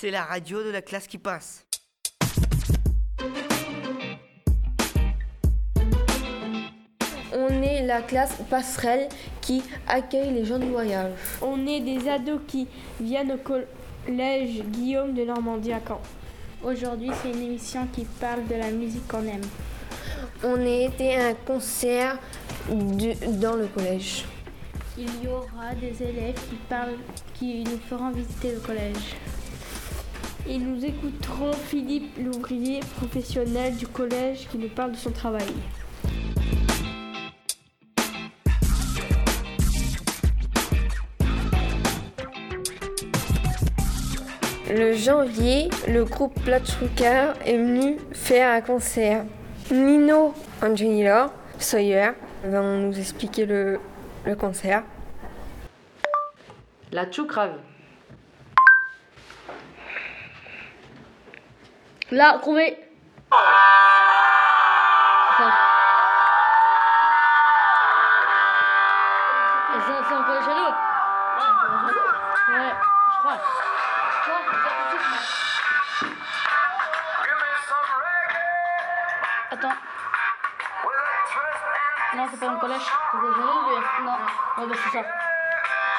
C'est la radio de la classe qui passe. On est la classe passerelle qui accueille les gens du voyage. On est des ados qui viennent au collège Guillaume de Normandie à Caen. Aujourd'hui, c'est une émission qui parle de la musique qu'on aime. On a été à un concert du- dans le collège. Il y aura des élèves qui parlent, qui nous feront visiter le collège. Et nous écouterons Philippe l'ouvrier professionnel du collège qui nous parle de son travail. Le janvier, le groupe Platchrucker est venu faire un concert. Nino Angelina Sawyer vont nous expliquer le, le concert. La tchoukrave. Là, trouvé. Ça, ça, c'est encore chez nous. Ouais, je crois. Je crois, Attends. Non, c'est pas un collège. C'est pas chez nous, lui. Non. Ouais, bah c'est ça.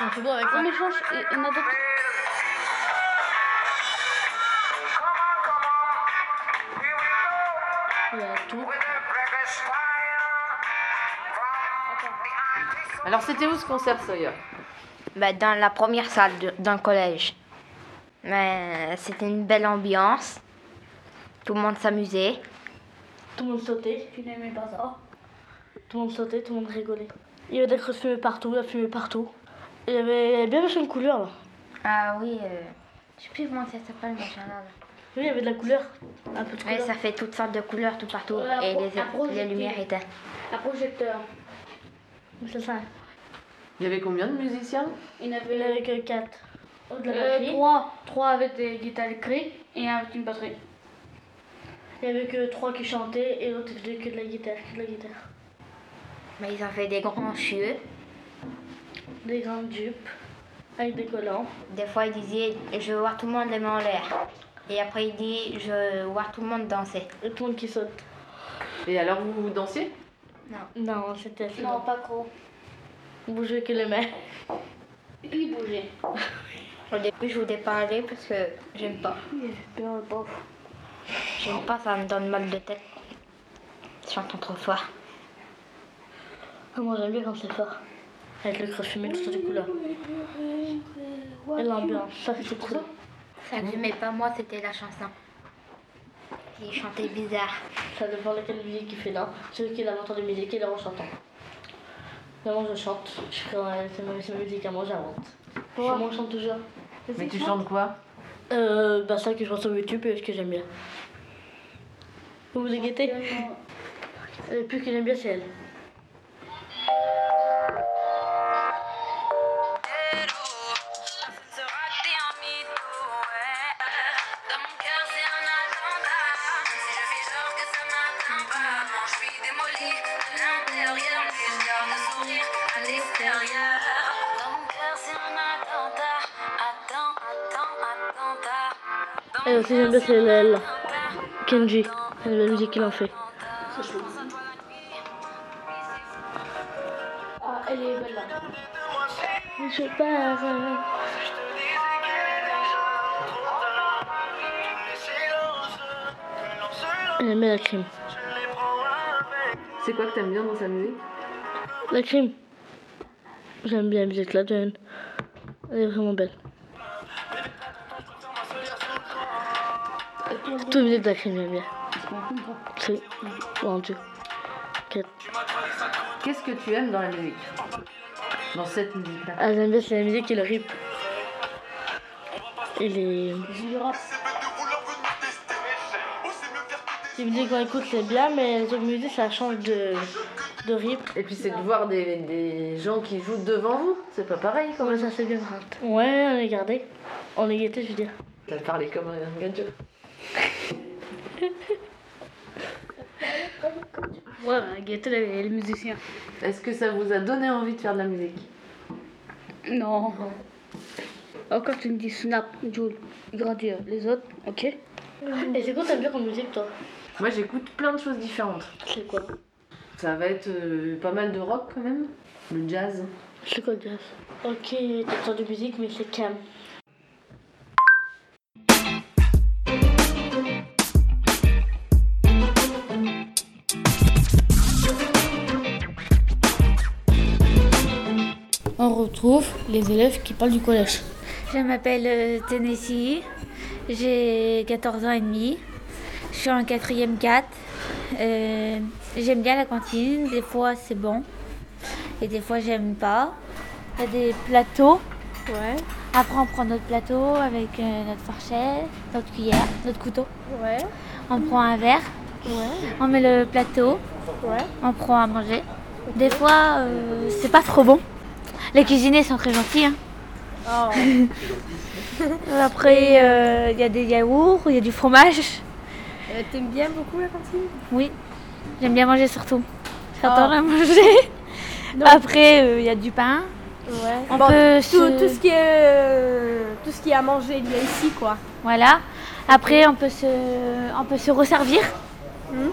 On fait beau avec ça. Non, mais change, il Alors c'était où ce concert Sawyer Bah, dans la première salle d'un collège. Mais c'était une belle ambiance. Tout le monde s'amusait. Tout le monde sautait. Tu n'aimais pas ça Tout le monde sautait, tout le monde rigolait. Il y avait des creux de fumée partout, la fumée partout. Il y avait, bien de couleurs là. Ah oui, euh, je sais plus comment ça s'appelle, machin là. Oui, il y avait de la couleur. Un peu de Ouais, couleur. ça fait toutes sortes de couleurs tout partout. Ouais, Et les, les lumières étaient. Un projecteur. C'est ça. Il y avait combien de musiciens? Il n'y en avait que 4. De la Euh, batterie. trois, trois avec des guitares électriques et un avec une batterie. Il n'y avait que 3 qui chantaient et l'autre faisait que de la guitare. Que de la guitare. Mais ils ont fait des grands cieux. Des grandes jupes avec des collants. Des fois, ils disaient Je veux voir tout le monde les mains en l'air. Et après, il dit Je veux voir tout le monde danser. Et tout le monde qui saute. Et alors vous, vous dansiez Non, c'était Non, pas trop. Bouger que les mains. Il bougeait. Au début, je voulais pas aller parce que j'aime pas. J'aime pas, ça me donne mal de tête. J'entends trop fort. Ah, moi j'aime bien quand c'est fort. Avec le creux fumé, toutes sortes de couleurs. Et l'ambiance, ça c'était cool. Ça que j'aimais pas, moi, c'était la chanson. Il chantait bizarre. Ça dépend de quelle musique il fait là. Celui qui a l'inventeur de musique et le chantant. Mais moi je chante. C'est ma musique à moi, j'invente. Moi je chante toujours. Mais tu chantes quoi? Euh, bah ça que je vois sur YouTube et ce que j'aime bien. Vous vous inquiétez? Le plus que j'aime bien c'est elle. Elle aussi j'aime bien c'est elle. là. Kenji. C'est la musique qu'il en fait. Ah, elle est belle là. Je pars. Elle aime la crime. C'est quoi que t'aimes bien dans sa musique? La crime. J'aime bien la musique là, Joanne. Elle est vraiment belle. La musique de la j'aime bien. C'est. Mon dieu. Quatre. Qu'est-ce que tu aimes dans la musique? Dans cette musique-là? Ah, j'aime bien, c'est la musique et le rip. Et les. Les musiques qu'on écoute, c'est bien, mais les autres musiques, ça change de, de rip. Et puis c'est de voir des, des gens qui jouent devant vous, c'est pas pareil quand Ouais, ça c'est bien. Ouais, on est gardé. On est guetté, je veux dire. T'as parlé comme un gadget. Ouais, bah, guetter les, les musiciens. Est-ce que ça vous a donné envie de faire de la musique? Non. Encore tu me dis Snap, Joule, Grandir, les autres, ok Et c'est quoi t'aimes bien comme musique toi? Moi, j'écoute plein de choses différentes. C'est quoi? Ça va être euh, pas mal de rock quand même. Le jazz. C'est quoi le jazz? Ok, t'as sorte de musique mais c'est calme. Les élèves qui parlent du collège. Je m'appelle euh, Tennessee, j'ai 14 ans et demi, je suis en quatrième 4. Euh, j'aime bien la cantine, des fois c'est bon et des fois j'aime pas. Il y a des plateaux, Ouais. après on prend notre plateau avec euh, notre fourchette, notre cuillère, notre couteau. Ouais. On prend un verre, Ouais. on met le plateau, Ouais. on prend à manger. Des fois euh, c'est pas trop bon. Les cuisiniers sont très gentils. hein. Oh. Après euh, il y a des yaourts, il y a du fromage. Euh, T'aimes bien beaucoup la cantine? Oui, j'aime bien manger surtout. J'adore Oh. manger. Après, euh, il y a du pain. Ouais. On Bon, peut tout, se- tout ce qui est euh, tout ce qui est à manger, il y a ici quoi. Voilà. Après, on peut se, on peut se resservir. Mhm.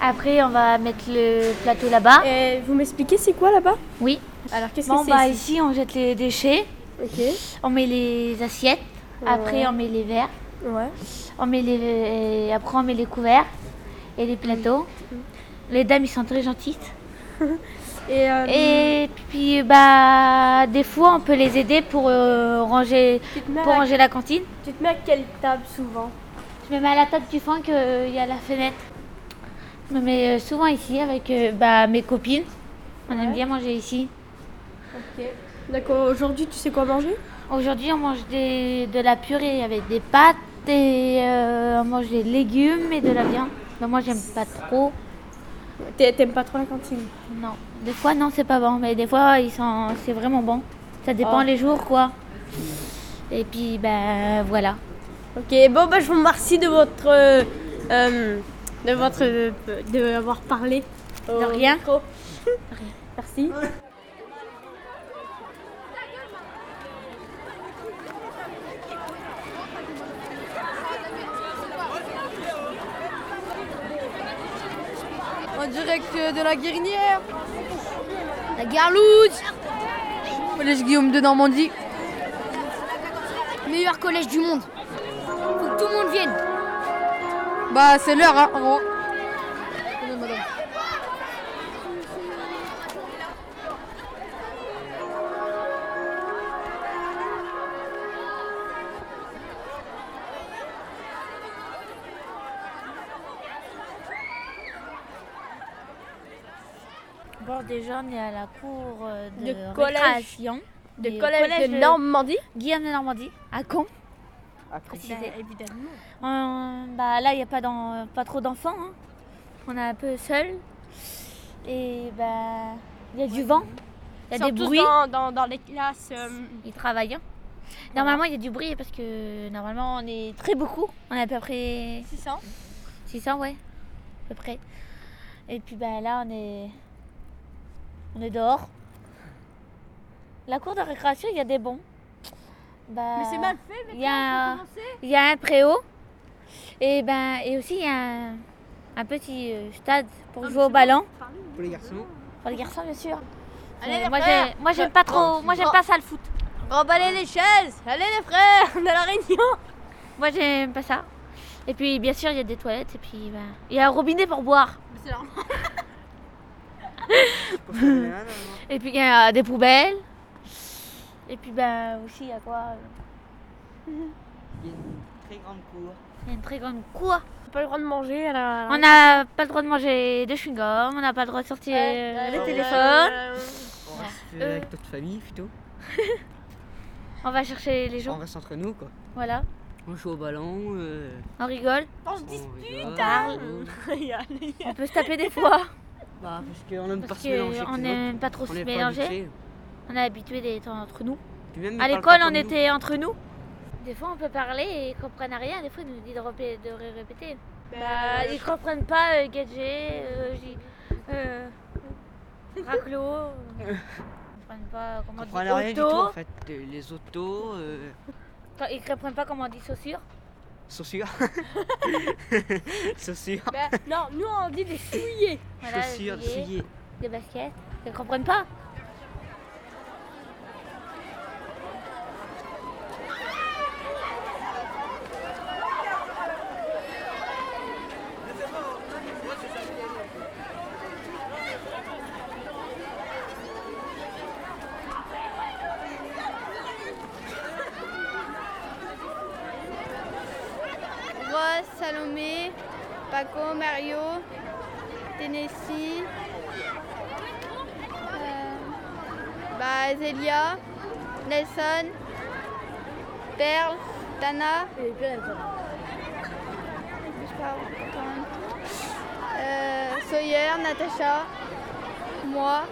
Après, on va mettre le plateau là-bas. Vous m'expliquez c'est quoi là-bas? Oui. Alors qu'est-ce Bon, que bah c'est ici ici, on jette les déchets. On met les assiettes. Après, on met les verres. Ouais. On met les, et après, on met les couverts et les plateaux. Les dames, ils sont très gentilles. Et, euh, Et puis, bah, des fois, on peut les aider pour euh, ranger, pour à, la cantine. tu te mets à quelle table souvent? Je me mets à la table du fond qu'il y a la fenêtre. Je me mets euh, souvent ici avec euh, bah, mes copines. On aime bien manger ici. Ok. D'accord, aujourd'hui tu sais quoi manger? Aujourd'hui, on mange des- de la purée avec des pâtes et euh, on mange des légumes et de la viande. Mais moi, j'aime pas trop. T'aimes pas trop la cantine? Non. Des fois, non, c'est pas bon. Mais des fois, ils sont, c'est vraiment bon. Ça dépend Oh. les jours, quoi. Et puis, ben voilà. Ok, bon bah je vous remercie de votre euh, euh, de votre de avoir parlé. De rien. micro. Merci. En direct de la Guérinière. La Garloude. Collège Guillaume de Normandie. Meilleur collège du monde. Faut que tout le monde vienne. Bah c'est l'heure hein. en gros. Déjà, on est à la cour euh, de, De collège. De collège, Normandie. Guillaume de Normandie, à Caen. précisé. Euh, bah, là, il n'y a pas, d'en- pas trop d'enfants. hein. On est un peu seul. Et bah, il y a du vent. Il y a Ils des sont tous bruits. dans, dans, dans les classes. euh, Ils travaillent. hein. Normalement, il y a du bruit parce que normalement, on est très beaucoup. On est à peu près 600. 600, ouais. À peu près. Et puis bah, là, on est, on est dehors. La cour de récréation, il y a des bons. Bah, Mais c'est mal fait, mais il y a, il y a un préau. Et, ben, et aussi, il y a un, un petit euh, stade pour jouer au ballon. Pour les garçons. Pour les garçons, bien sûr. Allez, Euh, les moi, frères. j'ai- moi, j'aime pas trop. Moi, j'aime pas ça le foot. Remballez les chaises. Allez les frères, on est à la réunion. Moi, j'aime pas ça. Et puis, bien sûr, il y a des toilettes. Et puis, ben, il y a un robinet pour boire. C'est normal. Pour faire les malades, Et puis, il y a des poubelles. Et puis, ben, aussi, il y a quoi euh, Il y a une très grande cour. Il y a une très grande cour. On n'a pas le droit de manger à la. On n'a pas le droit de manger de chewing-gum. On n'a pas le droit de sortir euh, le téléphone. On reste euh, avec notre famille plutôt. On va chercher les gens. On reste entre nous quoi. Voilà. On joue au ballon. Euh, On rigole. On se on dispute. parle. on- On peut se taper des fois. Bah parce qu'on aime pas se mélanger. n'aime autres. pas trop On se mélanger. On est habitué d'être entre nous. Ils À l'école, on nous. était entre nous. Des fois, on peut parler et ils comprennent rien. Des fois, ils nous disent de, répé- de ré- répéter. Bah, ils comprennent pas euh, gadget, euh, euh, raclo. comprennent pas comment On on dit rien du tout auto. en fait. Les autos, euh, ils comprennent pas comment on dit chaussures. Chaussures. chaussures. Bah, non, nous on dit des souliers. Voilà, chaussures, des souliers. des baskets. Ils comprennent pas. Bah, Zélia, Nelson, Perle, Tana. Euh, Sawyer, Natacha, moi.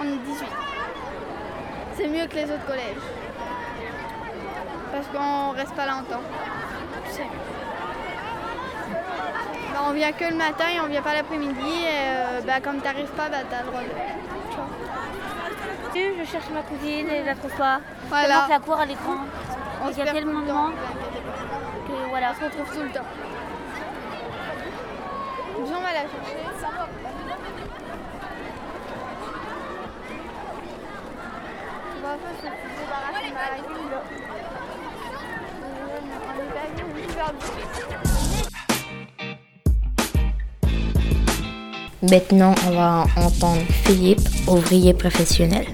On est 18. C'est mieux que les autres collèges. Parce qu'on reste pas longtemps. Bah, on vient que le matin et on vient pas l'après-midi. Et bah, comme t'arrives pas, bah, t'as le droit de. Je cherche ma cousine et je la trouve pas. Voilà. La cour grande. On Il y a tellement de monde que voilà. On se retrouve tout le temps. On va la chercher. On est pas Maintenant, on va entendre Philippe, ouvrier professionnel.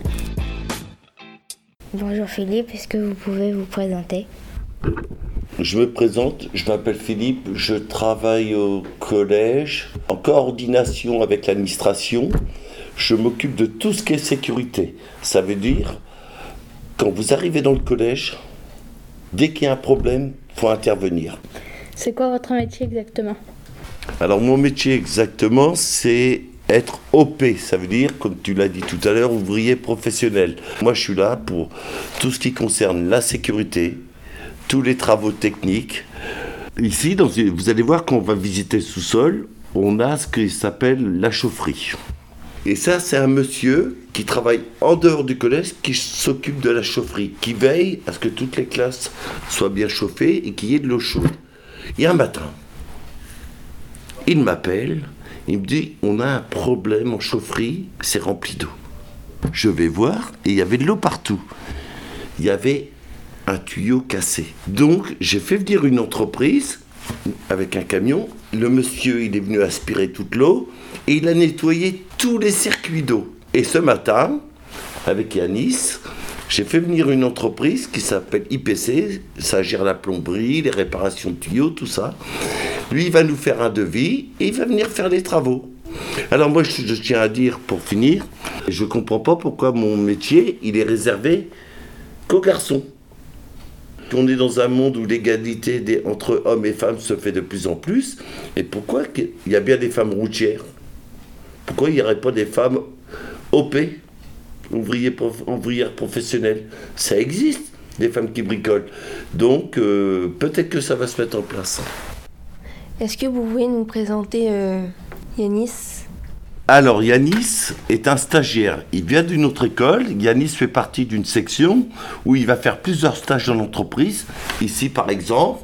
Bonjour Philippe, est-ce que vous pouvez vous présenter? Je me présente, je m'appelle Philippe, je travaille au collège en coordination avec l'administration. Je m'occupe de tout ce qui est sécurité. Ça veut dire, quand vous arrivez dans le collège, dès qu'il y a un problème, il faut intervenir. C'est quoi votre métier exactement? Alors mon métier exactement, c'est être OP, ça veut dire, comme tu l'as dit tout à l'heure, ouvrier professionnel. Moi je suis là pour tout ce qui concerne la sécurité, tous les travaux techniques. Ici, vous allez voir quand on va visiter le sous-sol, on a ce qui s'appelle la chaufferie. Et ça, c'est un monsieur qui travaille en dehors du collège, qui s'occupe de la chaufferie, qui veille à ce que toutes les classes soient bien chauffées et qu'il y ait de l'eau chaude. Il y a un matin, il m'appelle, il me dit on a un problème en chaufferie, c'est rempli d'eau. Je vais voir et il y avait de l'eau partout. Il y avait un tuyau cassé. Donc j'ai fait venir une entreprise avec un camion. Le monsieur, il est venu aspirer toute l'eau et il a nettoyé tous les circuits d'eau. Et ce matin, avec Yanis, j'ai fait venir une entreprise qui s'appelle IPC, ça gère la plomberie, les réparations de tuyaux, tout ça. Lui, il va nous faire un devis et il va venir faire les travaux. Alors moi, je, tiens à dire, pour finir, je ne comprends pas pourquoi mon métier, il est réservé qu'aux garçons. On est dans un monde où l'égalité entre hommes et femmes se fait de plus en plus. Et pourquoi qu'il y a bien des femmes routières? Pourquoi il n'y aurait pas des femmes OP, ouvrières professionnelles? Ça existe, des femmes qui bricolent. Donc euh, peut-être que ça va se mettre en place. Est-ce que vous pouvez nous présenter euh, Yanis? Alors Yanis est un stagiaire. Il vient d'une autre école. Yanis fait partie d'une section où il va faire plusieurs stages dans l'entreprise. Ici par exemple,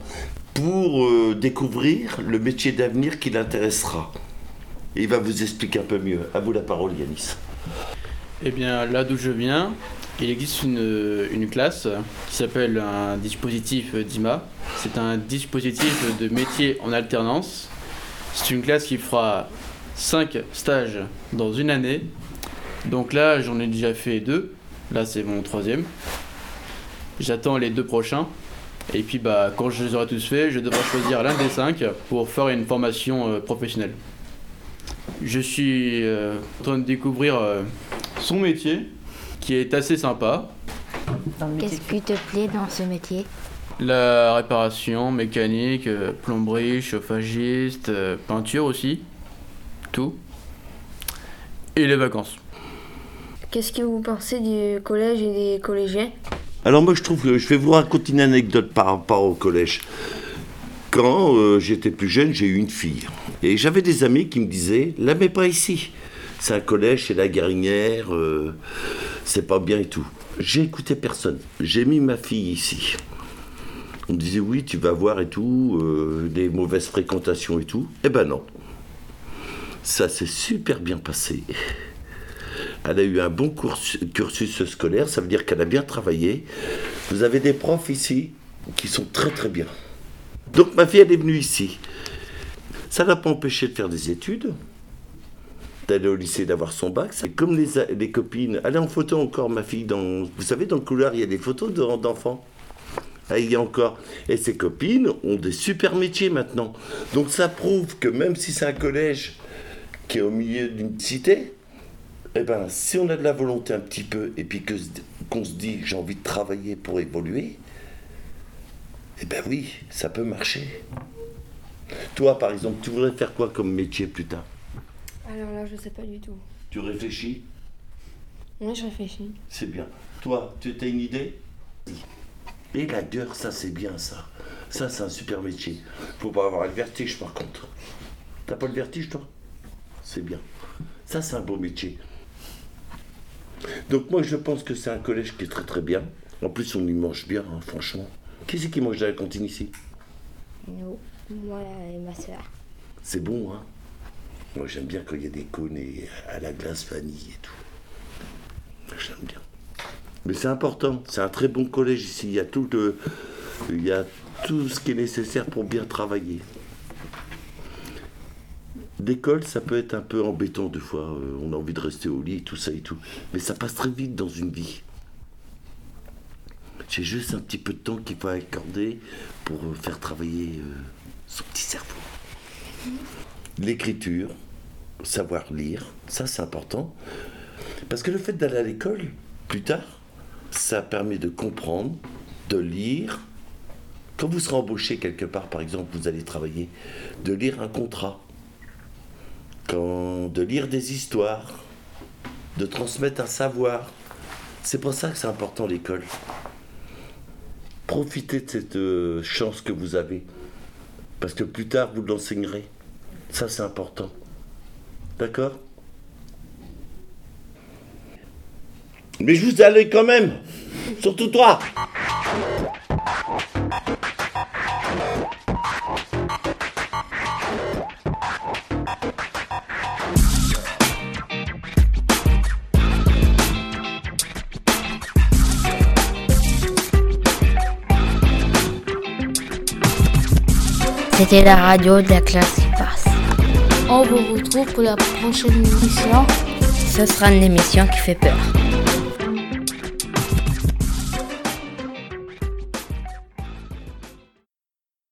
pour euh, découvrir le métier d'avenir qui l'intéressera. Il va vous expliquer un peu mieux. À vous la parole Yanis. Eh bien, là d'où je viens, il existe une, une classe qui s'appelle un dispositif DIMA. C'est un dispositif de métier en alternance. C'est une classe qui fera 5 stages dans une année. Donc là, j'en ai déjà fait deux. Là, c'est mon troisième. J'attends les deux prochains. Et puis, bah, quand je les aurai tous faits, je devrai choisir l'un des cinq pour faire une formation euh, professionnelle. Je suis euh, en train de découvrir euh, son métier, qui est assez sympa. Qu'est-ce qui te plaît dans ce métier? La réparation, mécanique, euh, plomberie, chauffagiste, euh, peinture aussi. Tout. Et les vacances. Qu'est-ce que vous pensez du collège et des collégiens? Alors moi je trouve que je vais vous raconter une anecdote par rapport au collège. Quand euh, j'étais plus jeune, j'ai eu une fille. Et j'avais des amis qui me disaient La mets pas ici. C'est un collège, c'est la garinière, euh, c'est pas bien et tout. J'ai écouté personne. J'ai mis ma fille ici. On me disait Oui, tu vas voir et tout, euh, des mauvaises fréquentations et tout. Eh ben non. Ça s'est super bien passé. Elle a eu un bon cursus, scolaire, ça veut dire qu'elle a bien travaillé. Vous avez des profs ici qui sont très très bien. Donc ma fille, elle est venue ici. Ça l'a pas empêché de faire des études, d'aller au lycée, d'avoir son bac. C'est comme les, les copines. Est en photo encore, ma fille. Dans, vous savez, dans le couloir, il y a des photos de- d'enfants. Ah, il y a encore. Et ses copines ont des super métiers maintenant. Donc ça prouve que même si c'est un collège qui est au milieu d'une cité, eh ben, si on a de la volonté un petit peu et puis qu'on se dit j'ai envie de travailler pour évoluer, eh ben oui, ça peut marcher. Toi, par exemple, tu voudrais faire quoi comme métier plus tard? Alors là, je sais pas du tout. Tu réfléchis Oui, je réfléchis. C'est bien. Toi, tu as une idée Et la gueule, ça c'est bien ça. Ça c'est un super métier. Faut pas avoir le vertige par contre. T'as pas le vertige toi? C'est bien. Ça c'est un beau métier. Donc moi je pense que c'est un collège qui est très très bien. En plus on y mange bien, hein, franchement. Qui c'est qui mange à la cantine ici? Nous, moi et ma soeur. C'est bon, hein? Moi j'aime bien quand il y a des cônes à la glace vanille et tout. J'aime bien. Mais c'est important, c'est un très bon collège ici. Il y a tout, il y a tout ce qui est nécessaire pour bien travailler. D'école, ça peut être un peu embêtant des fois. euh, On a envie de rester au lit, tout ça et tout. Mais ça passe très vite dans une vie. C'est juste un petit peu de temps qu'il faut accorder pour faire travailler euh, son petit cerveau. L'écriture, savoir lire, ça c'est important. Parce que le fait d'aller à l'école, plus tard, ça permet de comprendre, de lire. Quand vous serez embauché quelque part, par exemple, vous allez travailler, de lire un contrat, de lire des histoires, de transmettre un savoir. C'est pour ça que c'est important l'école. Profitez de cette euh, chance que vous avez. Parce que plus tard, vous l'enseignerez. Ça, c'est important. D'accord? Mais je vous allez quand même Surtout toi C'était la radio de la classe. On vous retrouve pour la prochaine émission. Ce sera une émission qui fait peur.